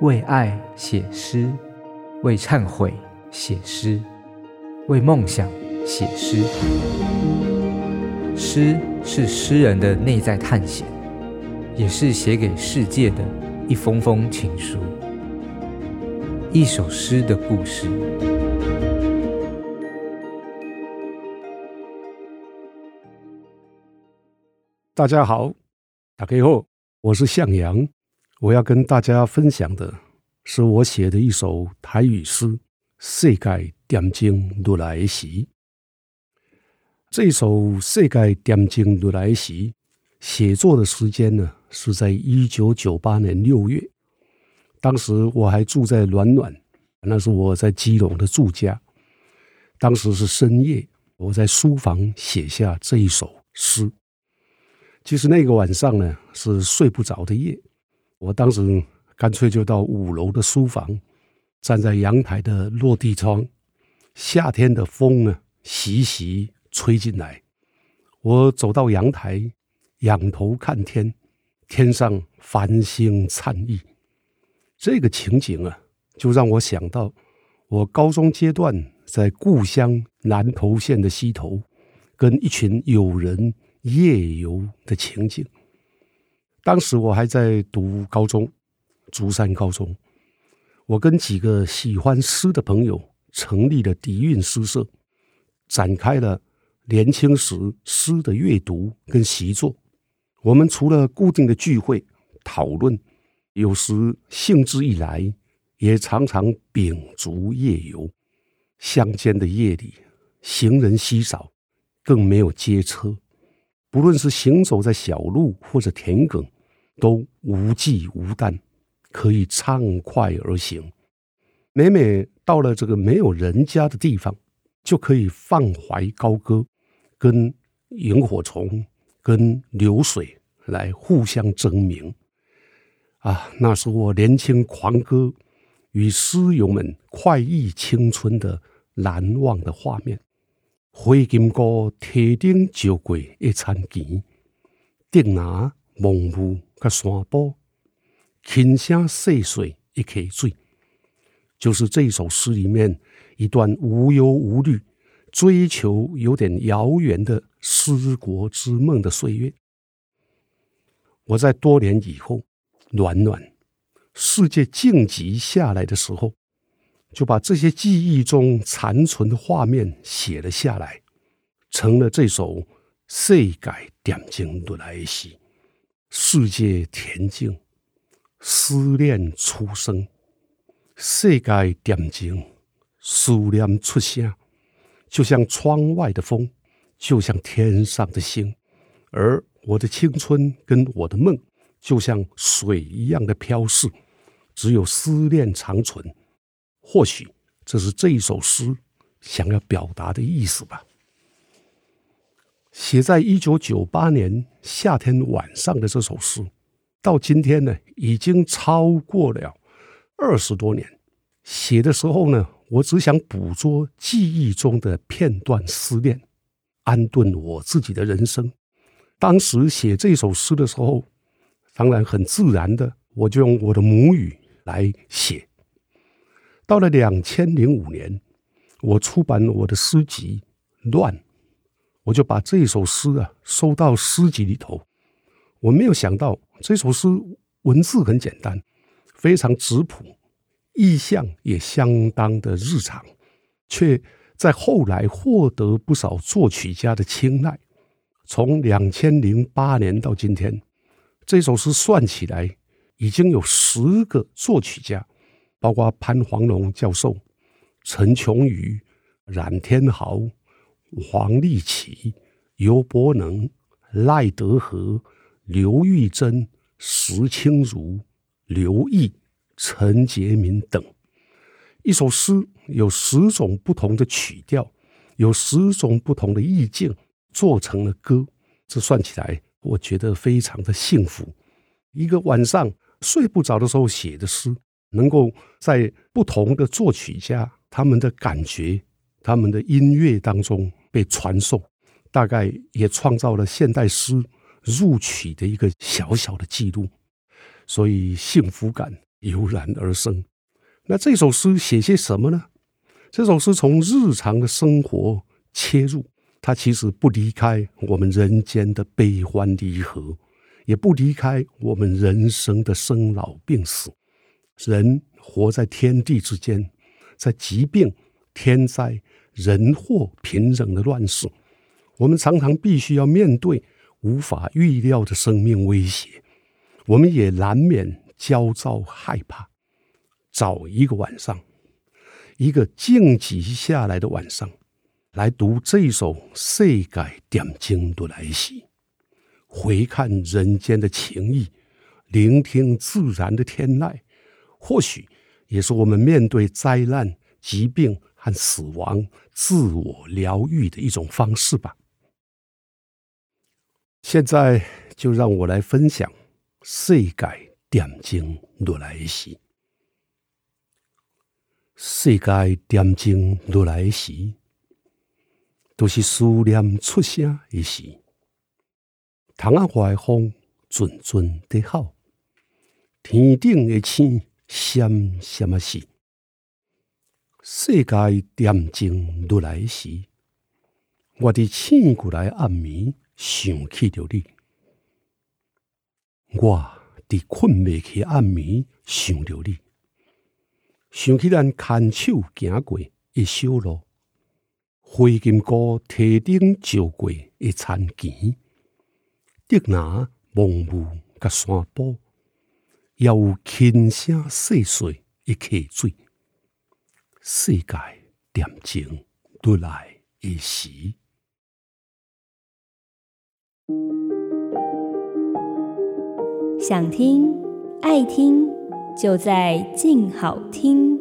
为爱写诗，为忏悔写诗，为梦想写诗。诗是诗人的内在探险，也是写给世界的一封封情书。一首诗的故事。大家好，大家好，我是向阳。我要跟大家分享的是我写的一首台语诗《世界点睛如来时》。这首《世界点睛如来时》写作的时间呢，是在一九九八年六月。当时我还住在暖暖，那是我在基隆的住家。当时是深夜，我在书房写下这一首诗。其实那个晚上呢，是睡不着的夜。我当时干脆就到五楼的书房，站在阳台的落地窗，夏天的风呢，习习吹进来。我走到阳台，仰头看天，天上繁星灿溢。这个情景啊，就让我想到我高中阶段在故乡南投县的溪头，跟一群友人夜游的情景。当时我还在读高中，竹山高中。我跟几个喜欢诗的朋友成立了底蕴诗社，展开了年轻时诗的阅读跟习作。我们除了固定的聚会讨论，有时兴致一来，也常常秉烛夜游。乡间的夜里，行人稀少，更没有街车。不论是行走在小路或者田埂。都无忌无惮，可以畅快而行。每每到了这个没有人家的地方，就可以放怀高歌，跟萤火虫、跟流水来互相争鸣。啊，那是我年轻狂歌与诗友们快意青春的难忘的画面。花金菇提灯照过一餐钱，定拿蒙雾。山坡轻声细水一溪水，就是这首诗里面一段无忧无虑、追求有点遥远的思国之梦的岁月。我在多年以后，暖暖世界静寂下来的时候，就把这些记忆中残存的画面写了下来，成了这首《世界点钟落来时》。世界恬静，思念出生。世界点钟，思念出声，就像窗外的风，就像天上的星。而我的青春跟我的梦，就像水一样的飘逝，只有思念长存。或许这是这一首诗想要表达的意思吧。写在一九九八年夏天晚上的这首诗，到今天呢，已经超过了二十多年。写的时候呢，我只想捕捉记忆中的片段思念，安顿我自己的人生。当时写这首诗的时候，当然很自然的，我就用我的母语来写。到了两千零五年，我出版我的诗集《乱》。我就把这首诗啊收到诗集里头。我没有想到这首诗文字很简单，非常质朴，意象也相当的日常，却在后来获得不少作曲家的青睐。从两千零八年到今天，这首诗算起来已经有十个作曲家，包括潘黄龙教授、陈琼宇、冉天豪。黄立奇、尤伯能、赖德和、刘玉珍、石清如、刘毅、陈洁明等，一首诗有十种不同的曲调，有十种不同的意境，做成了歌。这算起来，我觉得非常的幸福。一个晚上睡不着的时候写的诗，能够在不同的作曲家他们的感觉、他们的音乐当中。被传颂，大概也创造了现代诗入曲的一个小小的记录，所以幸福感油然而生。那这首诗写些什么呢？这首诗从日常的生活切入，它其实不离开我们人间的悲欢离合，也不离开我们人生的生老病死。人活在天地之间，在疾病、天灾、人祸、频仍的乱世，我们常常必须要面对无法预料的生命威胁，我们也难免焦躁害怕。找一个晚上，一个静寂下来的晚上，来读这首世改点睛的来袭，回看人间的情谊，聆听自然的天籁。或许也是我们面对灾难、疾病和死亡自我疗愈的一种方式吧。现在就让我来分享世界点睛落来时，世界点睛落来时，都是思念出声的时。窗仔外风阵阵在吼，天顶的星。闪闪啊！是世界点静落来时，我伫醒过来暗暝想起着你；我伫困未去暗暝想着你，想起咱牵手行过的小路，灰金菇堤顶照过一田墘，竹林蒙雾甲山坡。也有轻声细碎一溪水，世界点睛落来一时，想听爱听，就在静好听。